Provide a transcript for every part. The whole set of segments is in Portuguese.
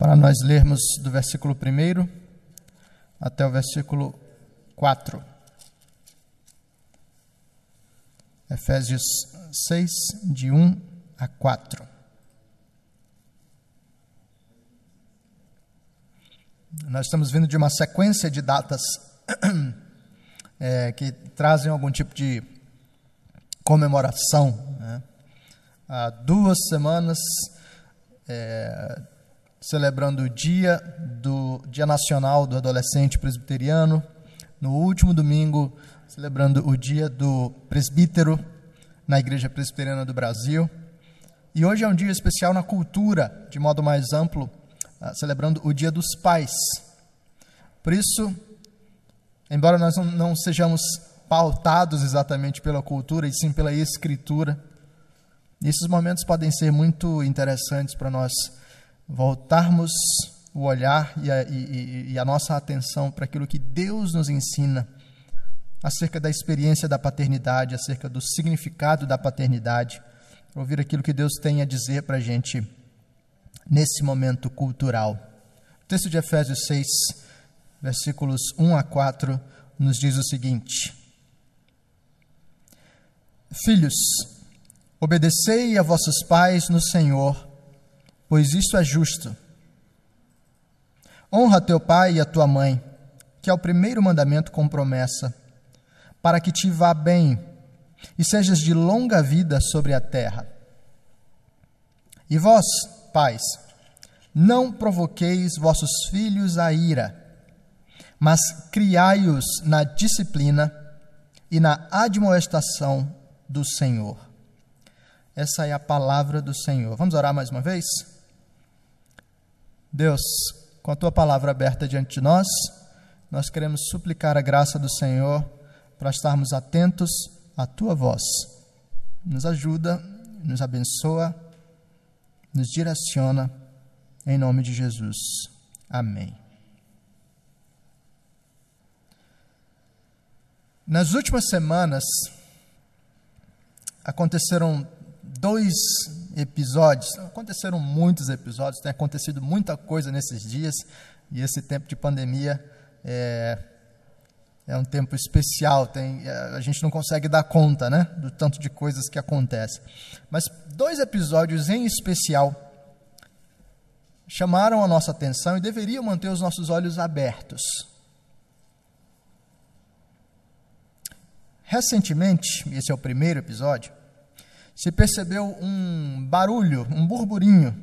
para nós lermos do versículo 1 até o versículo 4. Efésios 6, de 1 a 4. Nós estamos vindo de uma sequência de datas é, que trazem algum tipo de comemoração. Né? Há duas semanas, é, celebrando o dia do Dia Nacional do Adolescente Presbiteriano. No último domingo, celebrando o Dia do Presbítero na Igreja Presbiteriana do Brasil. E hoje é um dia especial na cultura, de modo mais amplo, ah, celebrando o Dia dos Pais. Por isso, embora nós não sejamos pautados exatamente pela cultura, e sim pela escritura, esses momentos podem ser muito interessantes para nós voltarmos o olhar e a, e, e a nossa atenção para aquilo que Deus nos ensina acerca da experiência da paternidade, acerca do significado da paternidade, ouvir aquilo que Deus tem a dizer para a gente nesse momento cultural. O texto de Efésios 6, versículos 1 a 4, nos diz o seguinte: Filhos, obedecei a vossos pais no Senhor pois isto é justo. Honra teu pai e a tua mãe, que é o primeiro mandamento com promessa, para que te vá bem e sejas de longa vida sobre a terra. E vós, pais, não provoqueis vossos filhos a ira, mas criai-os na disciplina e na admoestação do Senhor. Essa é a palavra do Senhor. Vamos orar mais uma vez? Deus, com a tua palavra aberta diante de nós, nós queremos suplicar a graça do Senhor para estarmos atentos à tua voz. Nos ajuda, nos abençoa, nos direciona, em nome de Jesus. Amém. Nas últimas semanas, aconteceram dois episódios. Aconteceram muitos episódios, tem acontecido muita coisa nesses dias e esse tempo de pandemia é, é um tempo especial. Tem, é, a gente não consegue dar conta, né, do tanto de coisas que acontecem. Mas dois episódios em especial chamaram a nossa atenção e deveriam manter os nossos olhos abertos. Recentemente, esse é o primeiro episódio, se percebeu um barulho, um burburinho,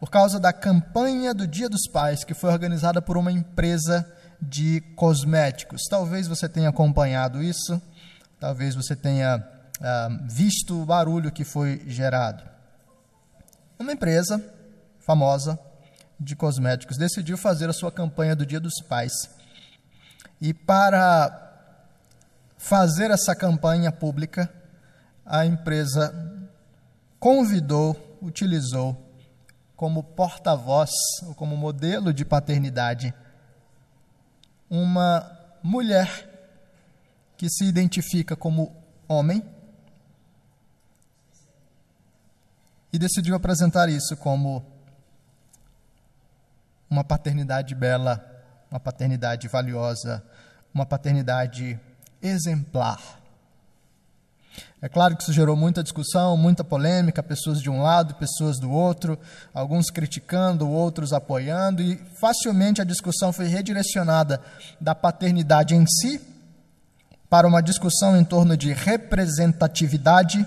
por causa da campanha do Dia dos Pais, que foi organizada por uma empresa de cosméticos. Talvez você tenha acompanhado isso, talvez você tenha ah, visto o barulho que foi gerado. Uma empresa famosa de cosméticos decidiu fazer a sua campanha do Dia dos Pais. E para fazer essa campanha pública, a empresa convidou, utilizou como porta-voz, ou como modelo de paternidade, uma mulher que se identifica como homem e decidiu apresentar isso como uma paternidade bela, uma paternidade valiosa, uma paternidade exemplar. É claro que isso gerou muita discussão, muita polêmica, pessoas de um lado, pessoas do outro, alguns criticando, outros apoiando, e facilmente a discussão foi redirecionada da paternidade em si para uma discussão em torno de representatividade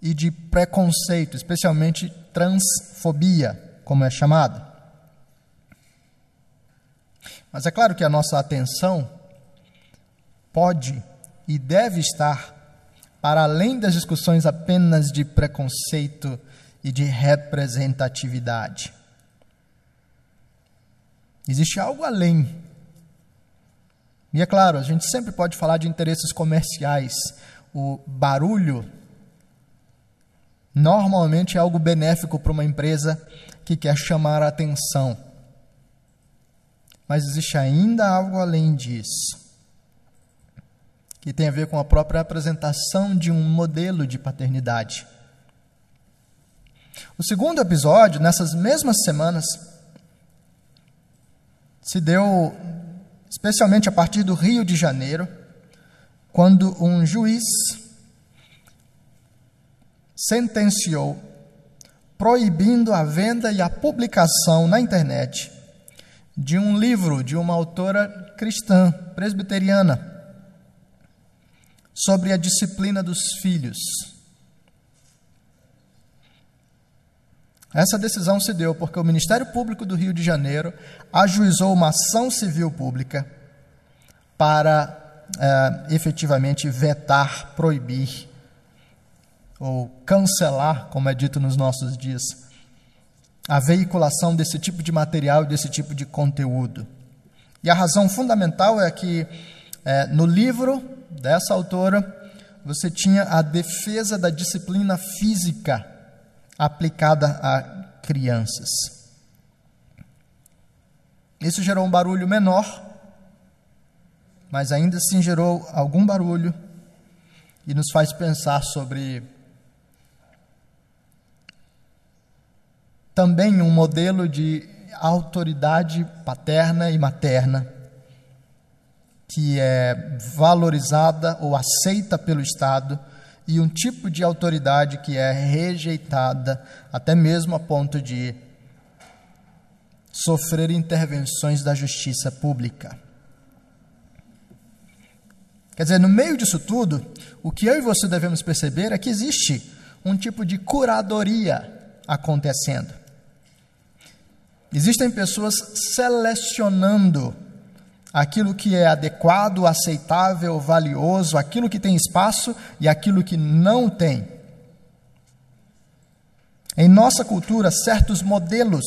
e de preconceito, especialmente transfobia, como é chamada. Mas é claro que a nossa atenção pode e deve estar para além das discussões apenas de preconceito e de representatividade. Existe algo além. E é claro, a gente sempre pode falar de interesses comerciais. O barulho normalmente é algo benéfico para uma empresa que quer chamar a atenção. Mas existe ainda algo além disso que tem a ver com a própria apresentação de um modelo de paternidade. O segundo episódio, nessas mesmas semanas, se deu especialmente a partir do Rio de Janeiro, quando um juiz sentenciou proibindo a venda e a publicação na internet de um livro de uma autora cristã, presbiteriana, sobre a disciplina dos filhos. Essa decisão se deu porque o Ministério Público do Rio de Janeiro ajuizou uma ação civil pública para é, efetivamente vetar, proibir ou cancelar, como é dito nos nossos dias, a veiculação desse tipo de material e desse tipo de conteúdo. E a razão fundamental é que é, no livro dessa autora você tinha a defesa da disciplina física aplicada a crianças. Isso gerou um barulho menor, mas ainda assim gerou algum barulho e nos faz pensar sobre também um modelo de autoridade paterna e materna que é valorizada ou aceita pelo Estado e um tipo de autoridade que é rejeitada, até mesmo a ponto de sofrer intervenções da justiça pública. Quer dizer, no meio disso tudo, o que eu e você devemos perceber é que existe um tipo de curadoria acontecendo. Existem pessoas selecionando aquilo que é adequado, aceitável, valioso, aquilo que tem espaço e aquilo que não tem. Em nossa cultura, certos modelos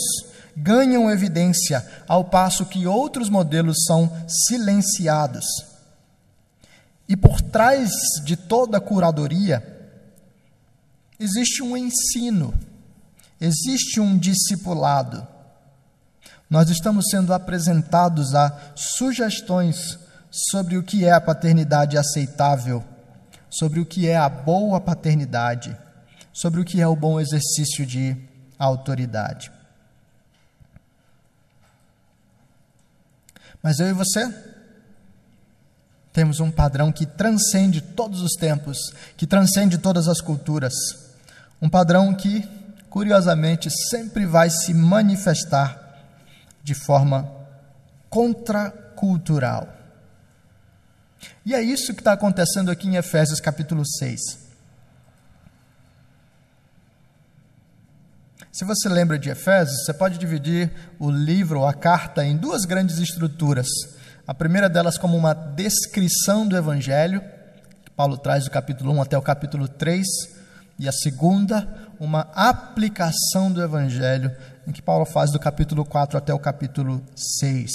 ganham evidência, ao passo que outros modelos são silenciados. E por trás de toda a curadoria, existe um ensino, existe um discipulado nós estamos sendo apresentados a sugestões sobre o que é a paternidade aceitável, sobre o que é a boa paternidade, sobre o que é o bom exercício de autoridade. Mas eu e você temos um padrão que transcende todos os tempos, que transcende todas as culturas. Um padrão que, curiosamente, sempre vai se manifestar de forma contracultural. E é isso que está acontecendo aqui em Efésios capítulo 6. Se você lembra de Efésios, você pode dividir o livro a carta em duas grandes estruturas. A primeira delas como uma descrição do evangelho, que Paulo traz do capítulo 1 até o capítulo 3, e a segunda, uma aplicação do evangelho em que Paulo faz do capítulo 4 até o capítulo 6.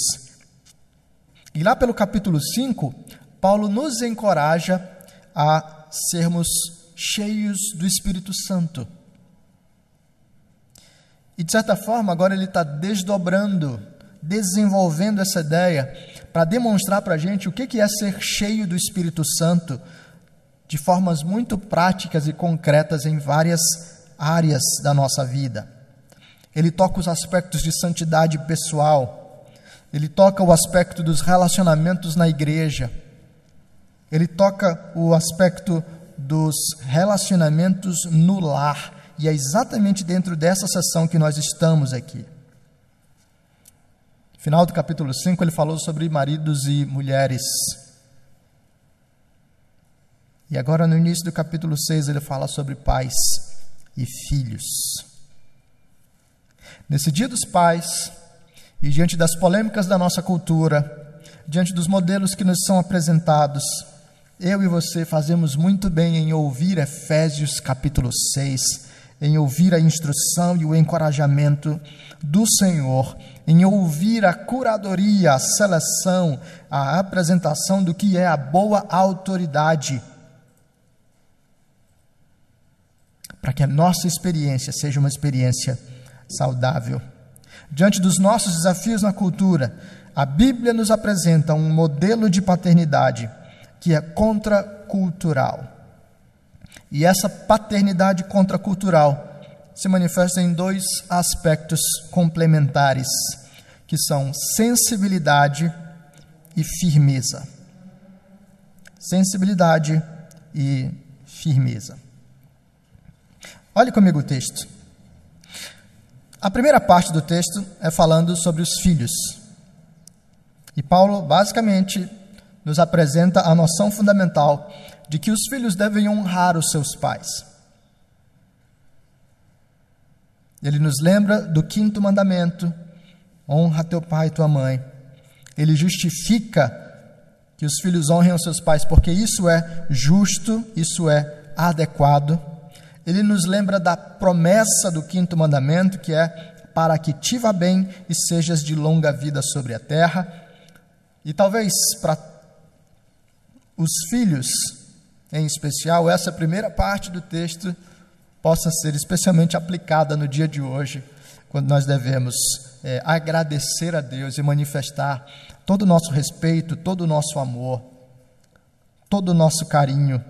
E lá pelo capítulo 5, Paulo nos encoraja a sermos cheios do Espírito Santo. E de certa forma, agora ele está desdobrando, desenvolvendo essa ideia para demonstrar para a gente o que é ser cheio do Espírito Santo de formas muito práticas e concretas em várias áreas da nossa vida. Ele toca os aspectos de santidade pessoal, ele toca o aspecto dos relacionamentos na igreja, ele toca o aspecto dos relacionamentos no lar, e é exatamente dentro dessa sessão que nós estamos aqui. Final do capítulo 5, ele falou sobre maridos e mulheres. E agora, no início do capítulo 6, ele fala sobre pais e filhos. Nesse dia dos pais, e diante das polêmicas da nossa cultura, diante dos modelos que nos são apresentados, eu e você fazemos muito bem em ouvir Efésios capítulo 6, em ouvir a instrução e o encorajamento do Senhor, em ouvir a curadoria, a seleção, a apresentação do que é a boa autoridade, para que a nossa experiência seja uma experiência saudável. Diante dos nossos desafios na cultura, a Bíblia nos apresenta um modelo de paternidade que é contracultural. E essa paternidade contracultural se manifesta em dois aspectos complementares, que são sensibilidade e firmeza. Sensibilidade e firmeza. Olhe comigo o texto. A primeira parte do texto é falando sobre os filhos. E Paulo, basicamente, nos apresenta a noção fundamental de que os filhos devem honrar os seus pais. Ele nos lembra do quinto mandamento: honra teu pai e tua mãe. Ele justifica que os filhos honrem os seus pais, porque isso é justo, isso é adequado. Ele nos lembra da promessa do quinto mandamento, que é para que te vá bem e sejas de longa vida sobre a terra. E talvez para os filhos, em especial, essa primeira parte do texto possa ser especialmente aplicada no dia de hoje, quando nós devemos é, agradecer a Deus e manifestar todo o nosso respeito, todo o nosso amor, todo o nosso carinho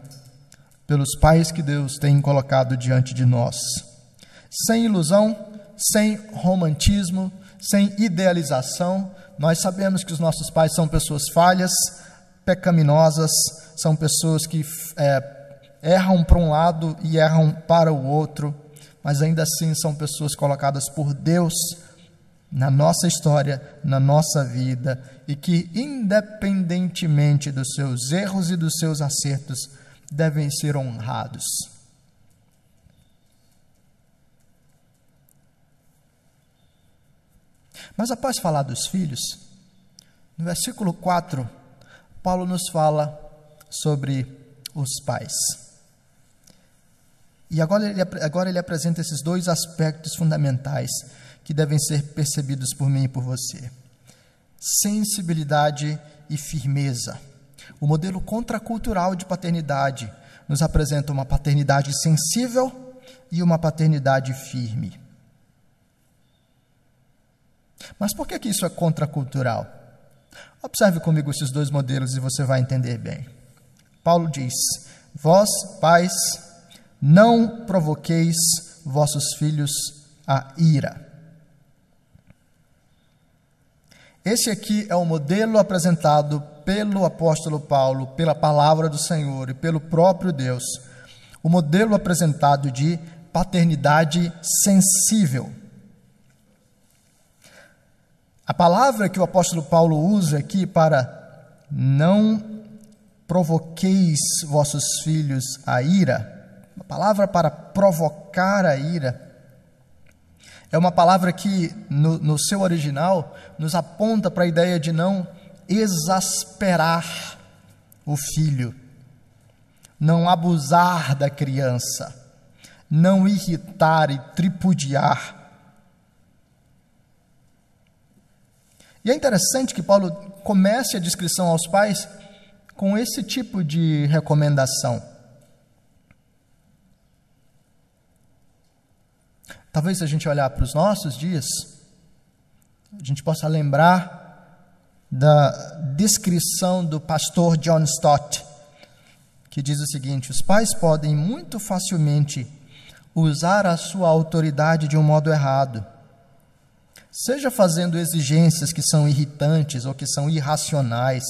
pelos pais que Deus tem colocado diante de nós. Sem ilusão, sem romantismo, sem idealização, nós sabemos que os nossos pais são pessoas falhas, pecaminosas, são pessoas que é, erram para um lado e erram para o outro, mas ainda assim são pessoas colocadas por Deus na nossa história, na nossa vida, e que, independentemente dos seus erros e dos seus acertos, devem ser honrados. Mas após falar dos filhos, no versículo 4, Paulo nos fala sobre os pais. E agora ele, agora ele apresenta esses dois aspectos fundamentais que devem ser percebidos por mim e por você: sensibilidade e firmeza. O modelo contracultural de paternidade nos apresenta uma paternidade sensível e uma paternidade firme. Mas por que, que isso é contracultural? Observe comigo esses dois modelos e você vai entender bem. Paulo diz: Vós, pais, não provoqueis vossos filhos a ira. Esse aqui é o modelo apresentado pelo apóstolo Paulo, pela palavra do Senhor e pelo próprio Deus. O modelo apresentado de paternidade sensível. A palavra que o apóstolo Paulo usa aqui para não provoqueis vossos filhos a ira a palavra para provocar a ira é uma palavra que, no, no seu original, nos aponta para a ideia de não exasperar o filho, não abusar da criança, não irritar e tripudiar. E é interessante que Paulo comece a descrição aos pais com esse tipo de recomendação. Talvez se a gente olhar para os nossos dias, a gente possa lembrar da descrição do pastor John Stott, que diz o seguinte: os pais podem muito facilmente usar a sua autoridade de um modo errado, seja fazendo exigências que são irritantes ou que são irracionais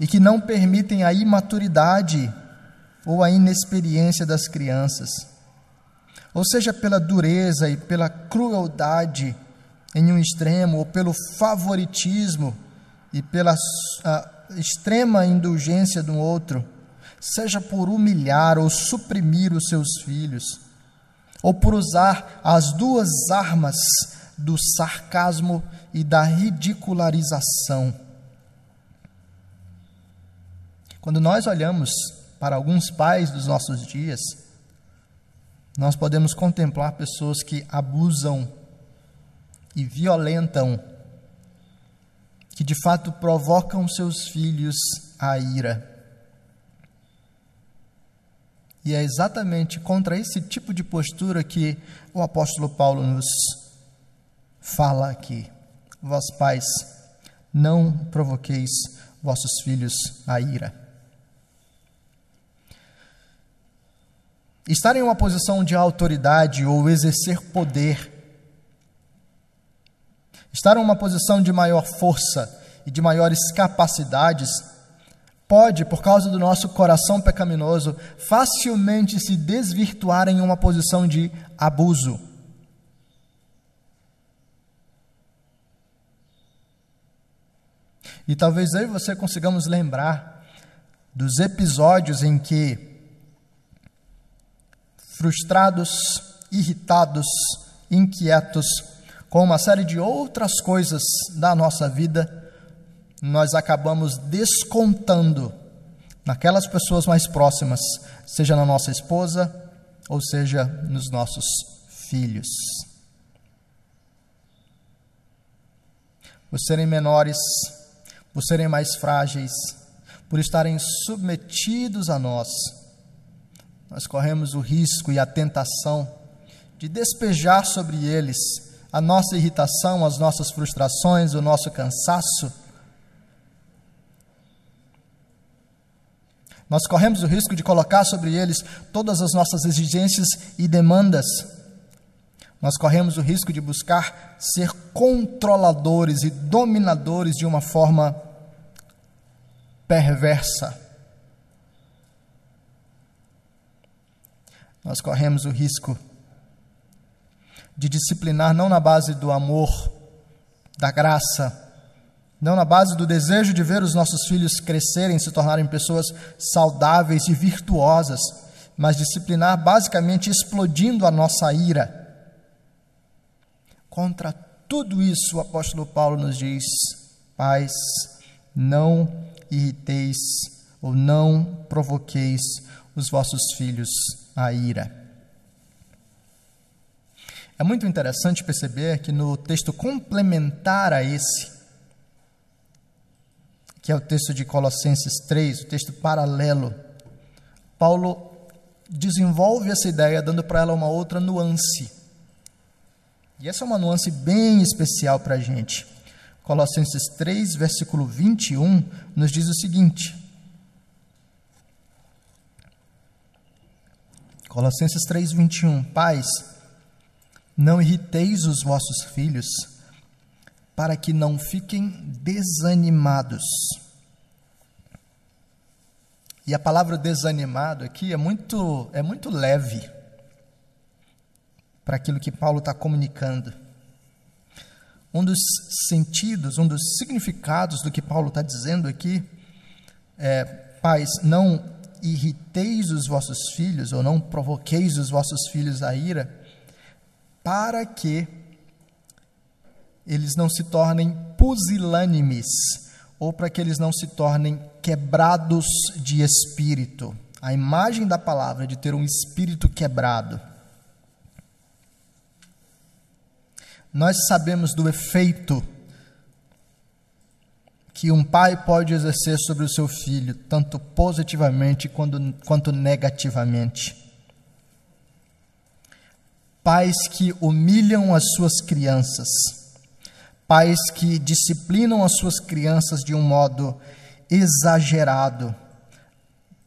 e que não permitem a imaturidade ou a inexperiência das crianças ou seja pela dureza e pela crueldade em um extremo, ou pelo favoritismo e pela extrema indulgência do outro, seja por humilhar ou suprimir os seus filhos, ou por usar as duas armas do sarcasmo e da ridicularização. Quando nós olhamos para alguns pais dos nossos dias, nós podemos contemplar pessoas que abusam e violentam, que de fato provocam seus filhos à ira. E é exatamente contra esse tipo de postura que o apóstolo Paulo nos fala aqui. Vós, pais, não provoqueis vossos filhos à ira. estar em uma posição de autoridade ou exercer poder, estar em uma posição de maior força e de maiores capacidades, pode, por causa do nosso coração pecaminoso, facilmente se desvirtuar em uma posição de abuso. E talvez e você consigamos lembrar dos episódios em que frustrados, irritados, inquietos, com uma série de outras coisas da nossa vida, nós acabamos descontando naquelas pessoas mais próximas, seja na nossa esposa ou seja nos nossos filhos. Por serem menores, por serem mais frágeis, por estarem submetidos a nós, nós corremos o risco e a tentação de despejar sobre eles a nossa irritação, as nossas frustrações, o nosso cansaço. Nós corremos o risco de colocar sobre eles todas as nossas exigências e demandas. Nós corremos o risco de buscar ser controladores e dominadores de uma forma perversa. nós corremos o risco de disciplinar não na base do amor, da graça, não na base do desejo de ver os nossos filhos crescerem, se tornarem pessoas saudáveis e virtuosas, mas disciplinar basicamente explodindo a nossa ira. Contra tudo isso, o apóstolo Paulo nos diz: pais, não irriteis ou não provoqueis os vossos filhos a ira. É muito interessante perceber que no texto complementar a esse, que é o texto de Colossenses 3, o texto paralelo, Paulo desenvolve essa ideia dando para ela uma outra nuance. E essa é uma nuance bem especial para a gente. Colossenses 3, versículo 21, nos diz o seguinte: Colossenses 3:21 Pais, não irriteis os vossos filhos, para que não fiquem desanimados. E a palavra desanimado aqui é muito é muito leve para aquilo que Paulo está comunicando. Um dos sentidos, um dos significados do que Paulo está dizendo aqui é: pais, não irriteis os vossos filhos, ou não provoqueis os vossos filhos a ira, para que eles não se tornem pusilânimes, ou para que eles não se tornem quebrados de espírito. A imagem da palavra de ter um espírito quebrado. Nós sabemos do efeito que um pai pode exercer sobre o seu filho, tanto positivamente quanto, quanto negativamente. Pais que humilham as suas crianças, pais que disciplinam as suas crianças de um modo exagerado,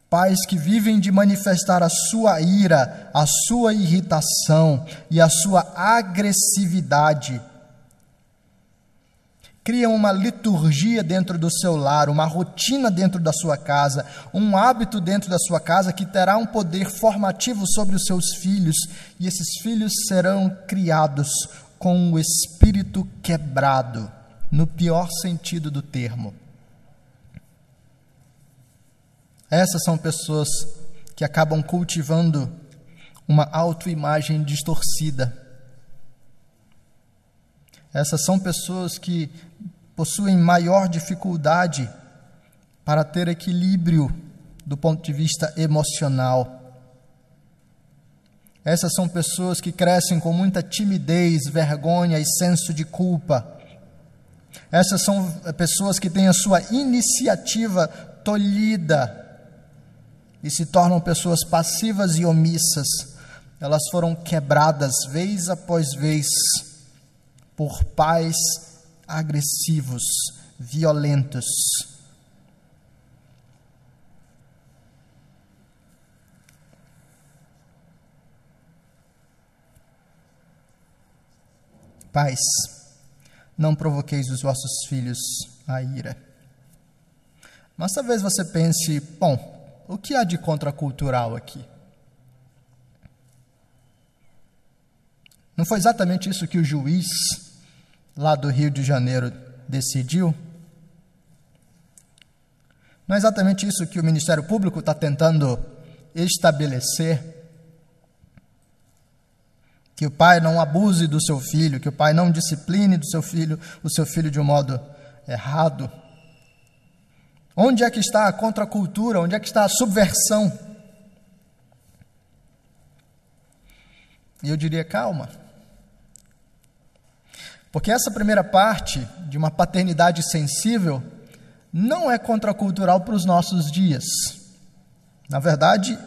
pais que vivem de manifestar a sua ira, a sua irritação e a sua agressividade criam uma liturgia dentro do seu lar, uma rotina dentro da sua casa, um hábito dentro da sua casa que terá um poder formativo sobre os seus filhos, e esses filhos serão criados com o espírito quebrado, no pior sentido do termo. Essas são pessoas que acabam cultivando uma autoimagem distorcida essas são pessoas que possuem maior dificuldade para ter equilíbrio do ponto de vista emocional. Essas são pessoas que crescem com muita timidez, vergonha e senso de culpa. Essas são pessoas que têm a sua iniciativa tolhida e se tornam pessoas passivas e omissas. Elas foram quebradas vez após vez por pais agressivos, violentos. Pais, não provoqueis os vossos filhos à ira. Mas talvez você pense, bom, o que há de contracultural aqui? Não foi exatamente isso que o juiz lá do Rio de Janeiro decidiu? Não é exatamente isso que o Ministério Público está tentando estabelecer? Que o pai não abuse do seu filho, que o pai não discipline do seu filho, o seu filho de um modo errado. Onde é que está a contracultura? Onde é que está a subversão? E eu diria, calma. Porque essa primeira parte de uma paternidade sensível não é contracultural para os nossos dias. Na verdade,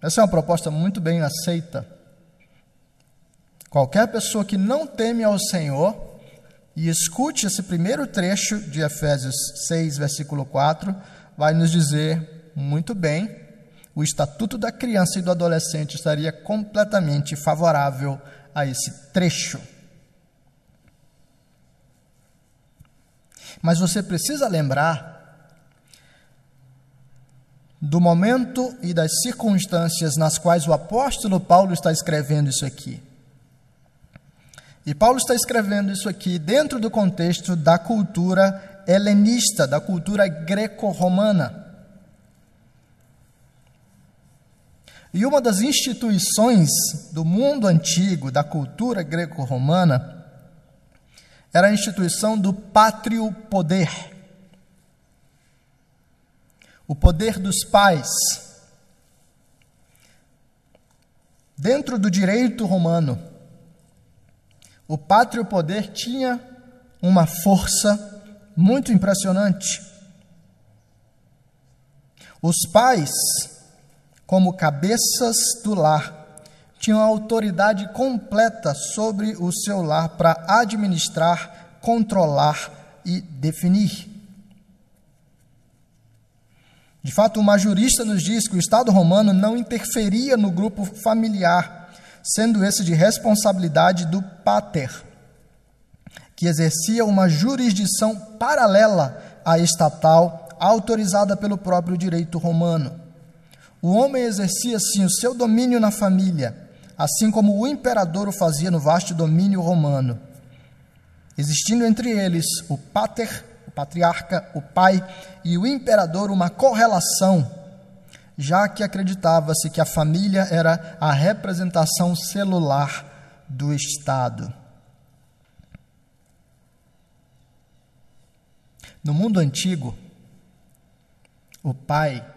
essa é uma proposta muito bem aceita. Qualquer pessoa que não teme ao Senhor e escute esse primeiro trecho de Efésios 6, versículo 4, vai nos dizer muito bem: o estatuto da criança e do adolescente estaria completamente favorável a esse trecho. Mas você precisa lembrar do momento e das circunstâncias nas quais o apóstolo Paulo está escrevendo isso aqui. E Paulo está escrevendo isso aqui dentro do contexto da cultura helenista, da cultura greco-romana. E uma das instituições do mundo antigo, da cultura greco-romana, era a instituição do pátrio poder. O poder dos pais. Dentro do direito romano, o pátrio poder tinha uma força muito impressionante. Os pais, como cabeças do lar, tinham autoridade completa sobre o seu lar para administrar, controlar e definir. De fato, uma jurista nos diz que o Estado romano não interferia no grupo familiar sendo esse de responsabilidade do pater, que exercia uma jurisdição paralela à estatal, autorizada pelo próprio direito romano. O homem exercia, sim, o seu domínio na família, assim como o imperador o fazia no vasto domínio romano. Existindo entre eles o pater, o patriarca, o pai e o imperador uma correlação já que acreditava-se que a família era a representação celular do Estado. No mundo antigo, o pai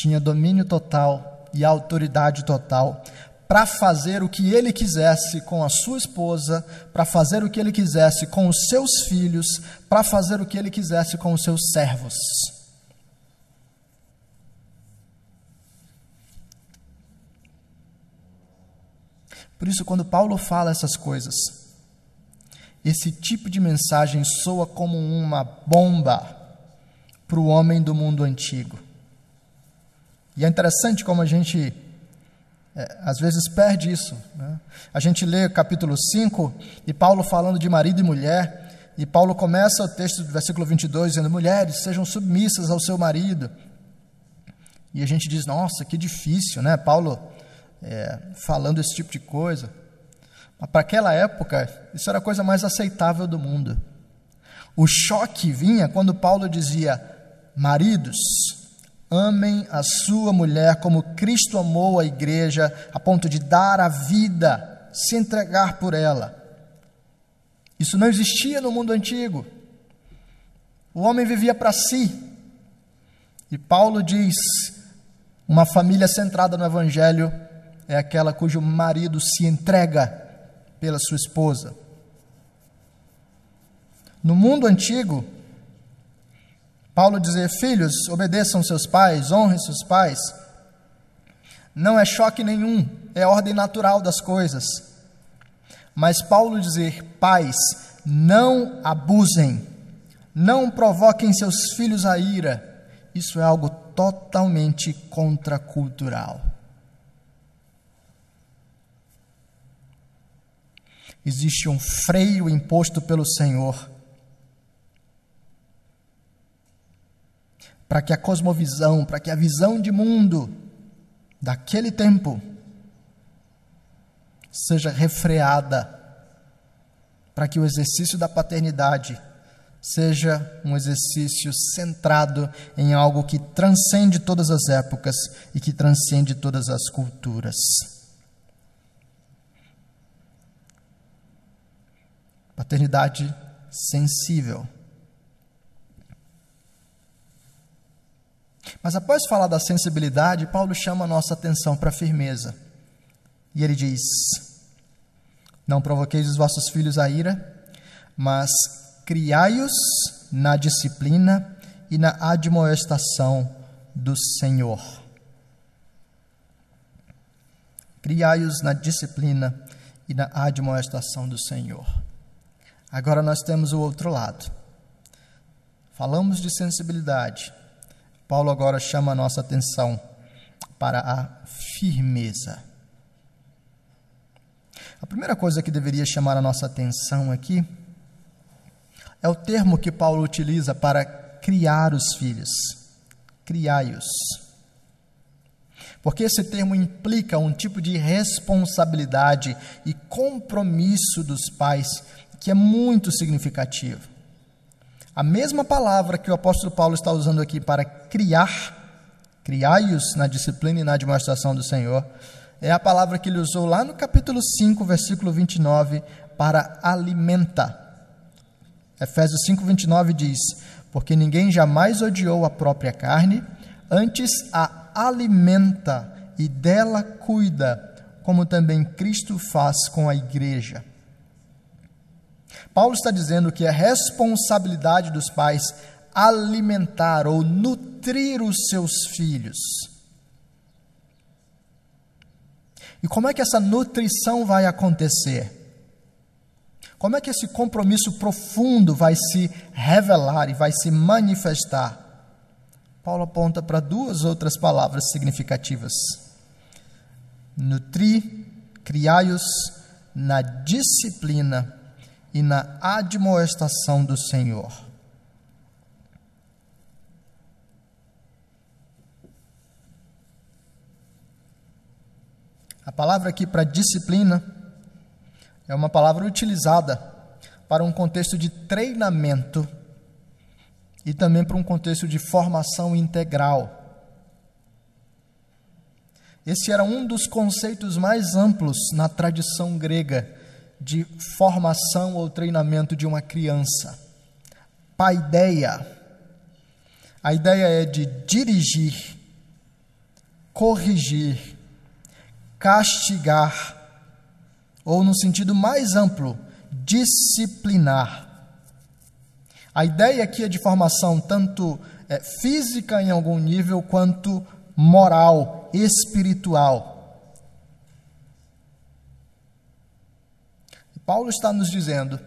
tinha domínio total e autoridade total para fazer o que ele quisesse com a sua esposa, para fazer o que ele quisesse com os seus filhos, para fazer o que ele quisesse com os seus servos. Por isso, quando Paulo fala essas coisas, esse tipo de mensagem soa como uma bomba para o homem do mundo antigo. E é interessante como a gente, é, às vezes, perde isso. Né? A gente lê o capítulo 5 e Paulo falando de marido e mulher, e Paulo começa o texto do versículo 22 dizendo: Mulheres, sejam submissas ao seu marido. E a gente diz: Nossa, que difícil, né? Paulo é, falando esse tipo de coisa. Mas para aquela época, isso era a coisa mais aceitável do mundo. O choque vinha quando Paulo dizia: Maridos, amem a sua mulher como Cristo amou a igreja, a ponto de dar a vida, se entregar por ela. Isso não existia no mundo antigo. O homem vivia para si. E Paulo diz: uma família centrada no Evangelho é aquela cujo marido se entrega pela sua esposa. No mundo antigo, Paulo dizia: Filhos, obedeçam seus pais, honrem seus pais. Não é choque nenhum, é ordem natural das coisas. Mas Paulo dizer: Pais, não abusem, não provoquem seus filhos a ira, isso é algo totalmente contracultural. existe um freio imposto pelo Senhor para que a cosmovisão, para que a visão de mundo daquele tempo seja refreada, para que o exercício da paternidade seja um exercício centrado em algo que transcende todas as épocas e que transcende todas as culturas. Paternidade sensível. Mas após falar da sensibilidade, Paulo chama a nossa atenção para a firmeza. E ele diz: Não provoqueis os vossos filhos a ira, mas criai-os na disciplina e na admoestação do Senhor. Criai-os na disciplina e na admoestação do Senhor. Agora nós temos o outro lado. Falamos de sensibilidade. Paulo agora chama a nossa atenção para a firmeza. A primeira coisa que deveria chamar a nossa atenção aqui é o termo que Paulo utiliza para criar os filhos. Criai-os. Porque esse termo implica um tipo de responsabilidade e compromisso dos pais que é muito significativo. A mesma palavra que o apóstolo Paulo está usando aqui para criar, criai-os na disciplina e na demonstração do Senhor, é a palavra que ele usou lá no capítulo 5, versículo 29, para alimenta. Efésios 5, 29 diz: Porque ninguém jamais odiou a própria carne, antes a alimenta e dela cuida, como também Cristo faz com a igreja. Paulo está dizendo que é responsabilidade dos pais alimentar ou nutrir os seus filhos. E como é que essa nutrição vai acontecer? Como é que esse compromisso profundo vai se revelar e vai se manifestar? Paulo aponta para duas outras palavras significativas: nutrir, criai-os na disciplina e na admoestação do Senhor. A palavra aqui para disciplina é uma palavra utilizada para um contexto de treinamento e também para um contexto de formação integral. Esse era um dos conceitos mais amplos na tradição grega de formação ou treinamento de uma criança. Paideia. A ideia é de dirigir, corrigir, castigar, ou no sentido mais amplo, disciplinar. A ideia aqui é de formação tanto é, física em algum nível quanto moral, espiritual. Paulo está nos dizendo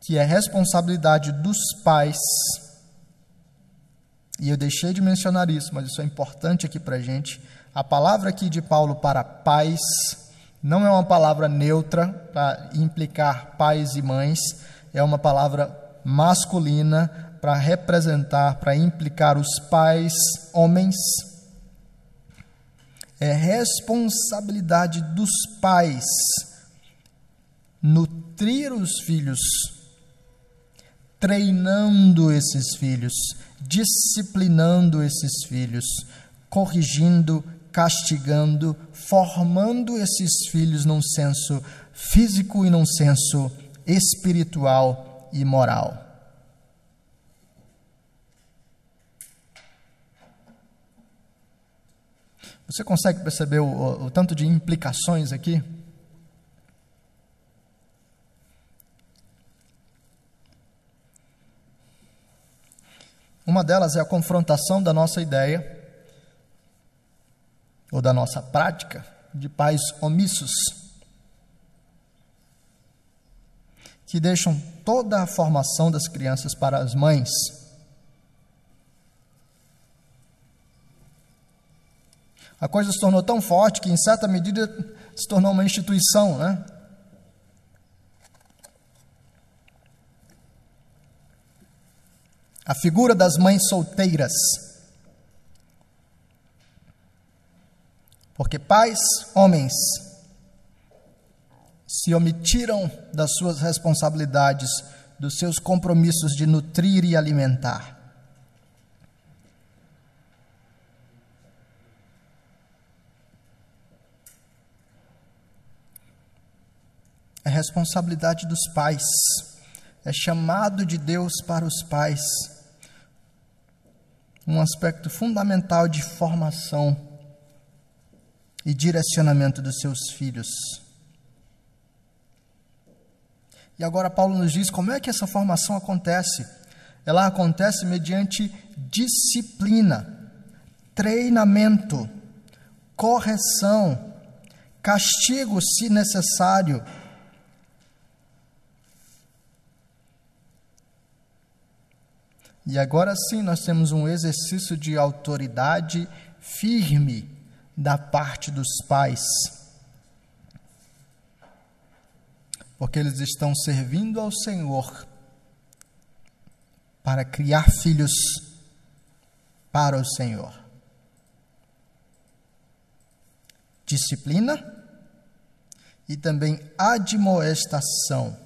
que é responsabilidade dos pais, e eu deixei de mencionar isso, mas isso é importante aqui para a gente. A palavra aqui de Paulo para pais não é uma palavra neutra para implicar pais e mães, é uma palavra masculina para representar, para implicar os pais, homens. É responsabilidade dos pais nutrir os filhos, treinando esses filhos, disciplinando esses filhos, corrigindo, castigando, formando esses filhos num senso físico e num senso espiritual e moral. Você consegue perceber o, o, o tanto de implicações aqui? Uma delas é a confrontação da nossa ideia, ou da nossa prática, de pais omissos, que deixam toda a formação das crianças para as mães. A coisa se tornou tão forte que, em certa medida, se tornou uma instituição, né? A figura das mães solteiras. Porque pais, homens, se omitiram das suas responsabilidades, dos seus compromissos de nutrir e alimentar. É responsabilidade dos pais, é chamado de Deus para os pais, um aspecto fundamental de formação e direcionamento dos seus filhos. E agora Paulo nos diz como é que essa formação acontece. Ela acontece mediante disciplina, treinamento, correção, castigo, se necessário E agora sim nós temos um exercício de autoridade firme da parte dos pais. Porque eles estão servindo ao Senhor para criar filhos para o Senhor. Disciplina e também admoestação.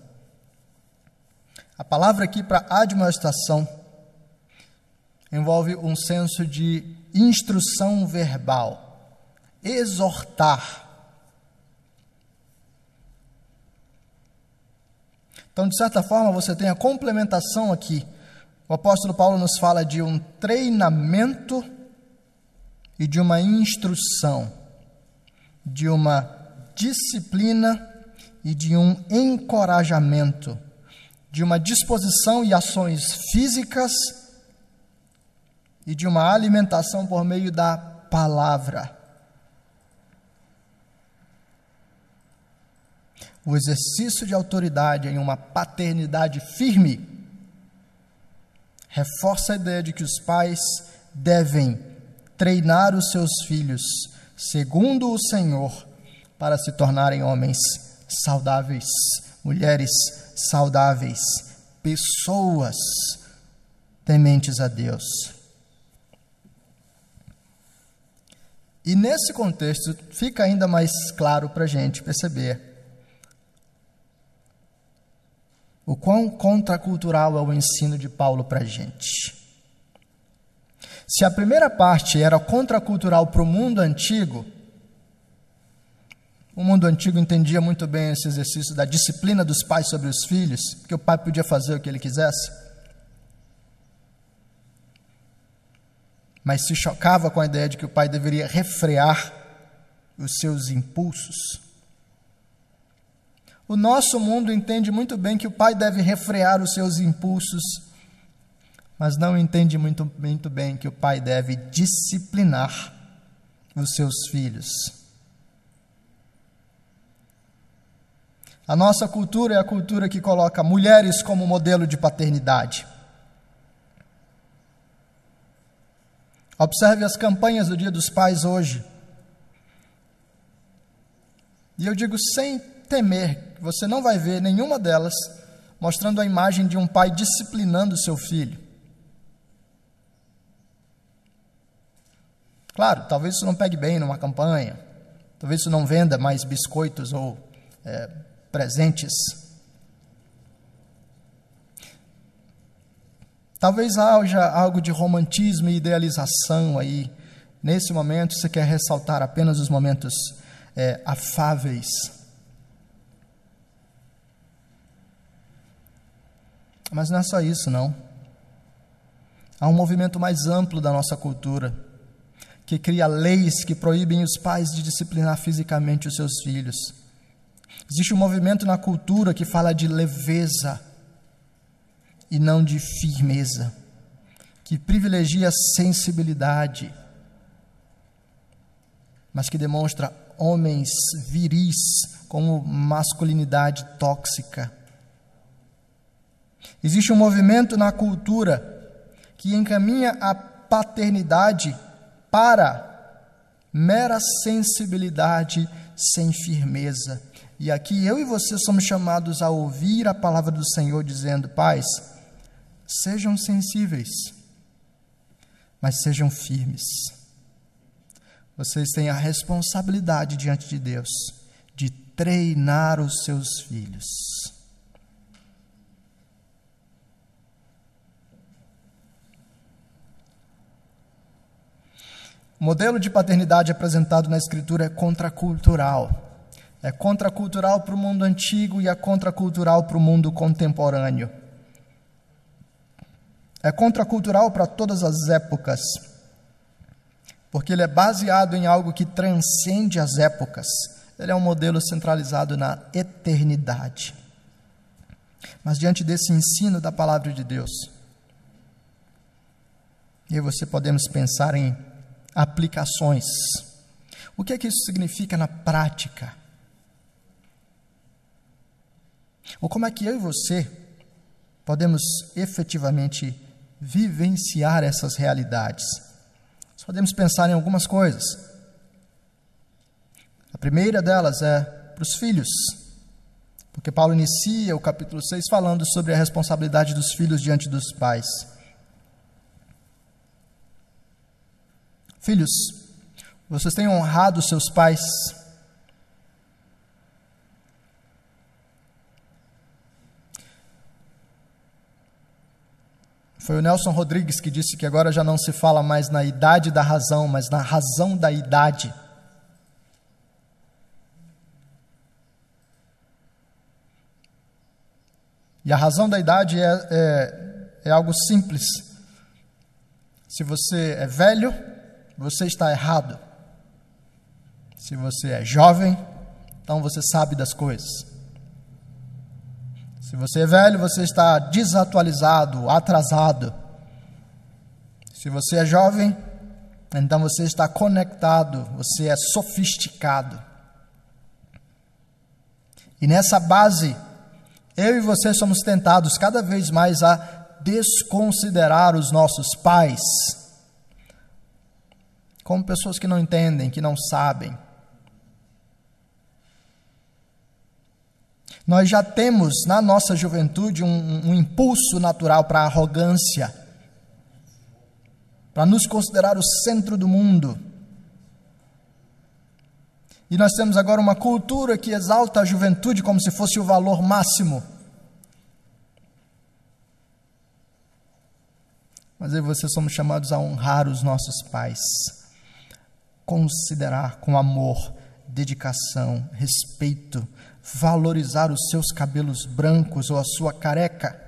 A palavra aqui para admoestação envolve um senso de instrução verbal, exortar. Então, de certa forma, você tem a complementação aqui. O apóstolo Paulo nos fala de um treinamento e de uma instrução, de uma disciplina e de um encorajamento, de uma disposição e ações físicas e de uma alimentação por meio da palavra. O exercício de autoridade em uma paternidade firme reforça a ideia de que os pais devem treinar os seus filhos segundo o Senhor para se tornarem homens saudáveis, mulheres saudáveis, pessoas tementes a Deus. E nesse contexto fica ainda mais claro para a gente perceber o quão contracultural é o ensino de Paulo para a gente. Se a primeira parte era contracultural para o mundo antigo, o mundo antigo entendia muito bem esse exercício da disciplina dos pais sobre os filhos, que o pai podia fazer o que ele quisesse. Mas se chocava com a ideia de que o pai deveria refrear os seus impulsos. O nosso mundo entende muito bem que o pai deve refrear os seus impulsos, mas não entende muito, muito bem que o pai deve disciplinar os seus filhos. A nossa cultura é a cultura que coloca mulheres como modelo de paternidade. Observe as campanhas do Dia dos Pais hoje. E eu digo sem temer, você não vai ver nenhuma delas mostrando a imagem de um pai disciplinando seu filho. Claro, talvez isso não pegue bem numa campanha, talvez isso não venda mais biscoitos ou é, presentes Talvez haja algo de romantismo e idealização aí. Nesse momento, você quer ressaltar apenas os momentos é, afáveis. Mas não é só isso, não. Há um movimento mais amplo da nossa cultura que cria leis que proíbem os pais de disciplinar fisicamente os seus filhos. Existe um movimento na cultura que fala de leveza e não de firmeza, que privilegia a sensibilidade, mas que demonstra homens viris como masculinidade tóxica. Existe um movimento na cultura que encaminha a paternidade para mera sensibilidade sem firmeza. E aqui eu e você somos chamados a ouvir a palavra do Senhor dizendo: Pais, Sejam sensíveis, mas sejam firmes. Vocês têm a responsabilidade diante de Deus de treinar os seus filhos. O modelo de paternidade apresentado na Escritura é contracultural. É contracultural para o mundo antigo e é contracultural para o mundo contemporâneo. É contracultural para todas as épocas, porque ele é baseado em algo que transcende as épocas. Ele é um modelo centralizado na eternidade. Mas diante desse ensino da palavra de Deus, e você podemos pensar em aplicações. O que é que isso significa na prática? Ou como é que eu e você podemos efetivamente vivenciar essas realidades? Nós podemos pensar em algumas coisas. A primeira delas é para os filhos, porque Paulo inicia o capítulo 6 falando sobre a responsabilidade dos filhos diante dos pais. Filhos, vocês têm honrado seus pais. Foi o Nelson Rodrigues que disse que agora já não se fala mais na idade da razão, mas na razão da idade. E a razão da idade é, é, é algo simples. Se você é velho, você está errado. Se você é jovem, então você sabe das coisas. Se você é velho, você está desatualizado, atrasado. Se você é jovem, então você está conectado, você é sofisticado. E nessa base, eu e você somos tentados cada vez mais a desconsiderar os nossos pais como pessoas que não entendem, que não sabem. Nós já temos na nossa juventude um, um impulso natural para a arrogância, para nos considerar o centro do mundo. E nós temos agora uma cultura que exalta a juventude como se fosse o valor máximo. Mas eu e você somos chamados a honrar os nossos pais considerar com amor, dedicação, respeito, valorizar os seus cabelos brancos ou a sua careca,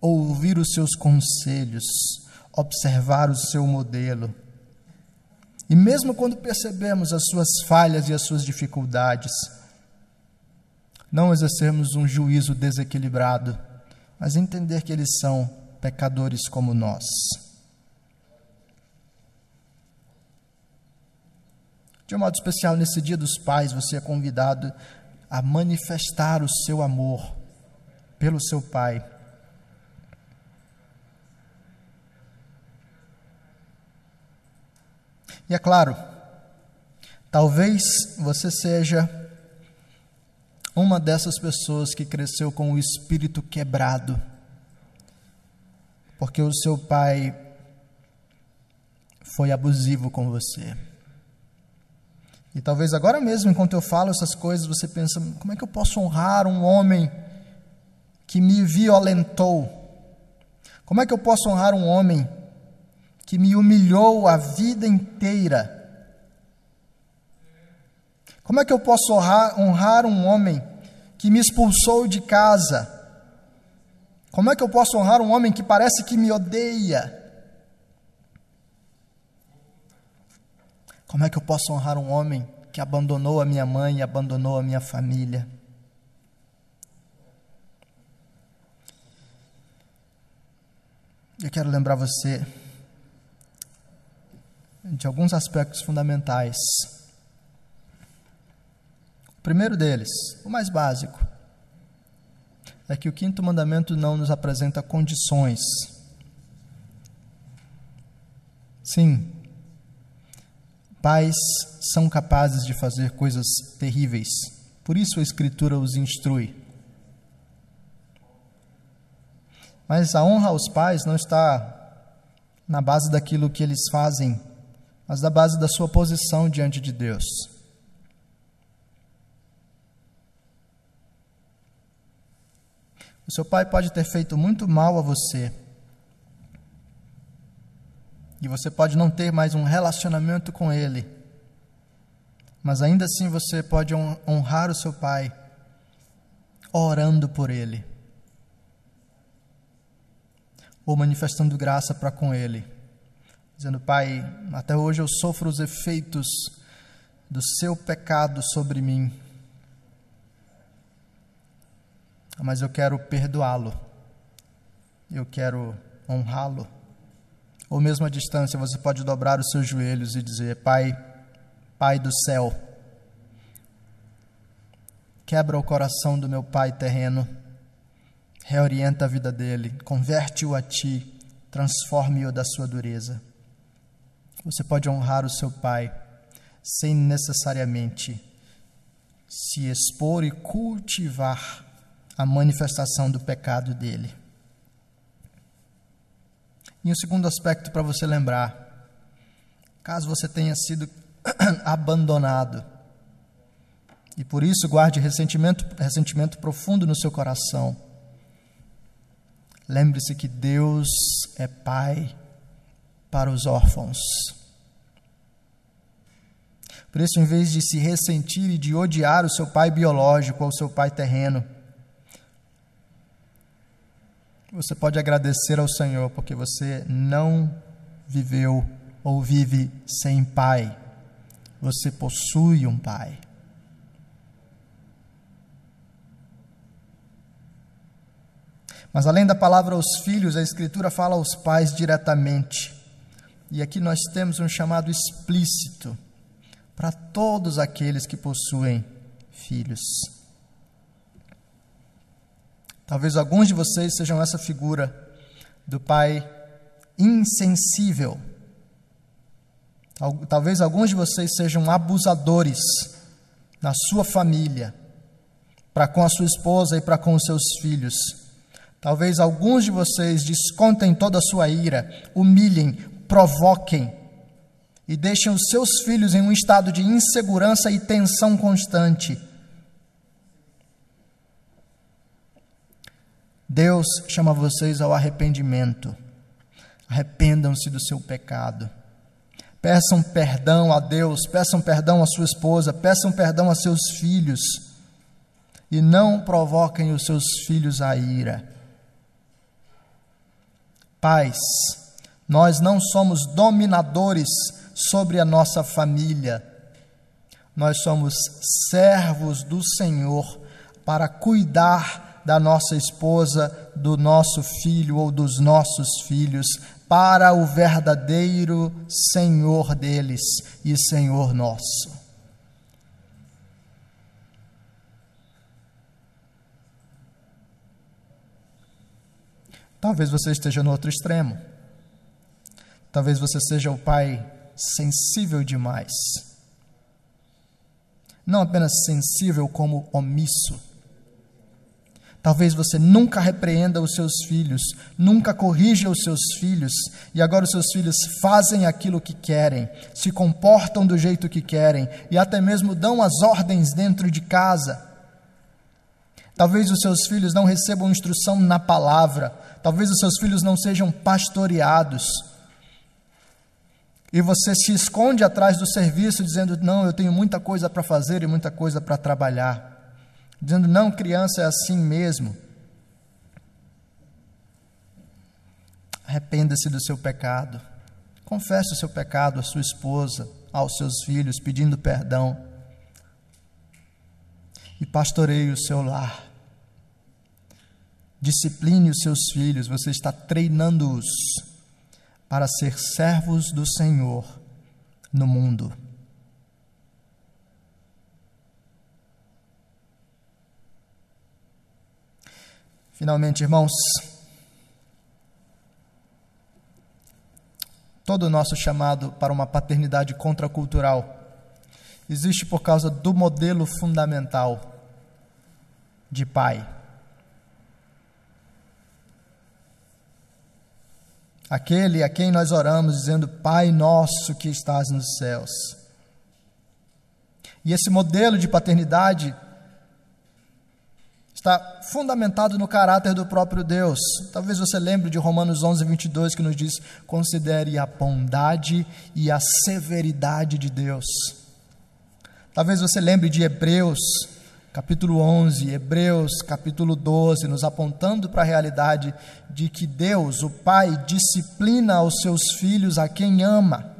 ouvir os seus conselhos, observar o seu modelo. E mesmo quando percebemos as suas falhas e as suas dificuldades, não exercermos um juízo desequilibrado, mas entender que eles são pecadores como nós. De um modo especial, nesse Dia dos Pais, você é convidado a manifestar o seu amor pelo seu pai. E é claro, talvez você seja uma dessas pessoas que cresceu com o espírito quebrado, porque o seu pai foi abusivo com você. E talvez agora mesmo, enquanto eu falo essas coisas, você pensa: como é que eu posso honrar um homem que me violentou? Como é que eu posso honrar um homem que me humilhou a vida inteira? Como é que eu posso honrar, honrar um homem que me expulsou de casa? Como é que eu posso honrar um homem que parece que me odeia? Como é que eu posso honrar um homem que abandonou a minha mãe e abandonou a minha família? Eu quero lembrar você de alguns aspectos fundamentais. O primeiro deles, o mais básico, é que o quinto mandamento não nos apresenta condições. Sim, Pais são capazes de fazer coisas terríveis, por isso a Escritura os instrui. Mas a honra aos pais não está na base daquilo que eles fazem, mas na base da sua posição diante de Deus. O seu pai pode ter feito muito mal a você. E você pode não ter mais um relacionamento com ele. Mas ainda assim você pode honrar o seu pai orando por ele ou manifestando graça para com ele, dizendo: Pai, até hoje eu sofro os efeitos do seu pecado sobre mim, mas eu quero perdoá-lo, eu quero honrá-lo. Ou mesmo à distância, você pode dobrar os seus joelhos e dizer: Pai, Pai do céu, quebra o coração do meu pai terreno reorienta a vida dele, converte-o a ti, transforme-o da sua dureza. Você pode honrar o seu pai sem necessariamente se expor e cultivar a manifestação do pecado dele. E um segundo aspecto para você lembrar: caso você tenha sido abandonado, e por isso guarde ressentimento, ressentimento profundo no seu coração, Lembre-se que Deus é Pai para os órfãos. Por isso, em vez de se ressentir e de odiar o seu pai biológico ou o seu pai terreno, você pode agradecer ao Senhor porque você não viveu ou vive sem pai. Você possui um pai. Mas além da palavra aos filhos, a Escritura fala aos pais diretamente. E aqui nós temos um chamado explícito para todos aqueles que possuem filhos. Talvez alguns de vocês sejam essa figura do pai insensível. Talvez alguns de vocês sejam abusadores na sua família, para com a sua esposa e para com os seus filhos Talvez alguns de vocês descontem toda a sua ira, humilhem, provoquem e deixem os seus filhos em um estado de insegurança e tensão constante. Deus chama vocês ao arrependimento. Arrependam-se do seu pecado. Peçam perdão a Deus, peçam perdão à sua esposa, peçam perdão a seus filhos. E não provoquem os seus filhos à ira. Pais, nós não somos dominadores sobre a nossa família, nós somos servos do Senhor para cuidar da nossa esposa, do nosso filho ou dos nossos filhos, para o verdadeiro Senhor deles e Senhor nosso. Talvez você esteja no outro extremo. Talvez você seja o pai sensível demais. Não apenas sensível, como omisso. Talvez você nunca repreenda os seus filhos, nunca corrija os seus filhos, e agora os seus filhos fazem aquilo que querem, se comportam do jeito que querem e até mesmo dão as ordens dentro de casa. Talvez os seus filhos não recebam instrução na palavra, talvez os seus filhos não sejam pastoreados. E você se esconde atrás do serviço, dizendo: Não, eu tenho muita coisa para fazer e muita coisa para trabalhar. Dizendo: Não, criança é assim mesmo. Arrependa-se do seu pecado. Confesse o seu pecado à sua esposa, aos seus filhos, pedindo perdão. E pastoreie o seu lar. Discipline os seus filhos, você está treinando-os para ser servos do Senhor no mundo. Finalmente, irmãos, todo o nosso chamado para uma paternidade contracultural existe por causa do modelo fundamental de pai aquele a quem nós oramos dizendo: Pai nosso que estás nos céus. E esse modelo de paternidade está fundamentado no caráter do próprio Deus. Talvez você lembre de Romanos 11, 22, que nos diz: considere a bondade e a severidade de Deus. Talvez você lembre de Hebreus, capítulo 11, Hebreus, capítulo 12, nos apontando para a realidade de que Deus, o Pai, disciplina aos seus filhos a quem ama.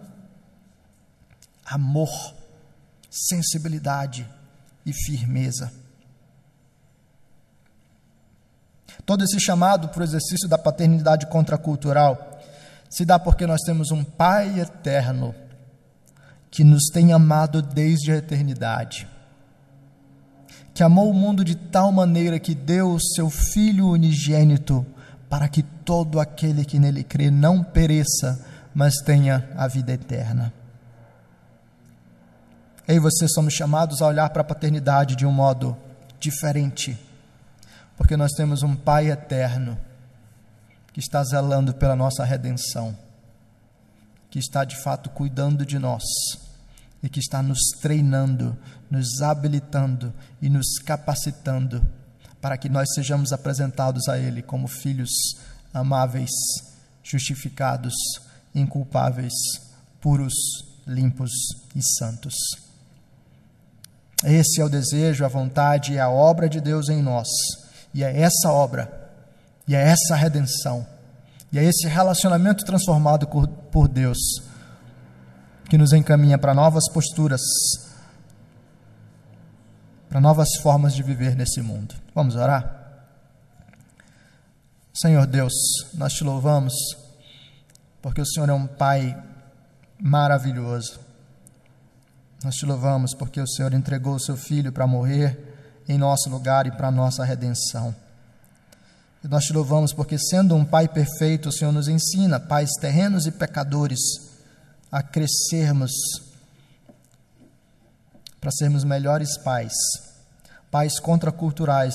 Amor, sensibilidade e firmeza. Todo esse chamado para o exercício da paternidade contracultural se dá porque nós temos um Pai eterno que nos tem amado desde a eternidade, que amou o mundo de tal maneira que deu o seu Filho unigênito para que todo aquele que nele crê não pereça, mas tenha a vida eterna. Eu e você somos chamados a olhar para a paternidade de um modo diferente porque nós temos um Pai eterno que está zelando pela nossa redenção, que está de fato cuidando de nós e que está nos treinando, nos habilitando e nos capacitando para que nós sejamos apresentados a Ele como filhos amáveis, justificados, inculpáveis, puros, limpos e santos. Esse é o desejo, a vontade e a obra de Deus em nós e é essa obra, e é essa redenção, e é esse relacionamento transformado por Deus que nos encaminha para novas posturas, para novas formas de viver nesse mundo. Vamos orar? Senhor Deus, nós te louvamos porque o Senhor é um Pai maravilhoso. Nós te louvamos porque o Senhor entregou o seu filho para morrer em nosso lugar e para nossa redenção. E nós te louvamos porque, sendo um Pai perfeito, o Senhor nos ensina, pais terrenos e pecadores, a crescermos para sermos melhores pais, pais contraculturais,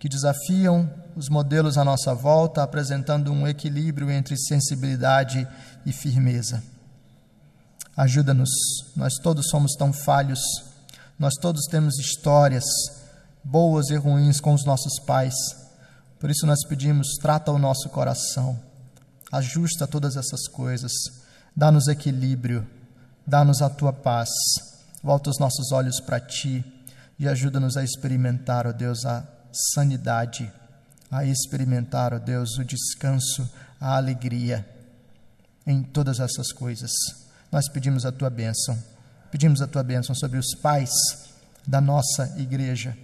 que desafiam os modelos à nossa volta, apresentando um equilíbrio entre sensibilidade e firmeza. Ajuda-nos, nós todos somos tão falhos nós todos temos histórias boas e ruins com os nossos pais. Por isso nós pedimos, trata o nosso coração. Ajusta todas essas coisas. Dá-nos equilíbrio. Dá-nos a tua paz. Volta os nossos olhos para ti e ajuda-nos a experimentar, ó Deus, a sanidade, a experimentar, ó Deus, o descanso, a alegria em todas essas coisas. Nós pedimos a tua bênção Pedimos a tua bênção sobre os pais da nossa igreja.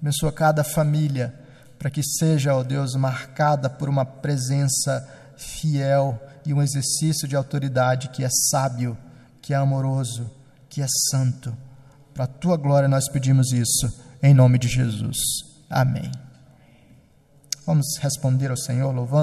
Abençoa cada família, para que seja, ó Deus, marcada por uma presença fiel e um exercício de autoridade que é sábio, que é amoroso, que é santo. Para a tua glória nós pedimos isso, em nome de Jesus. Amém. Vamos responder ao Senhor louvando.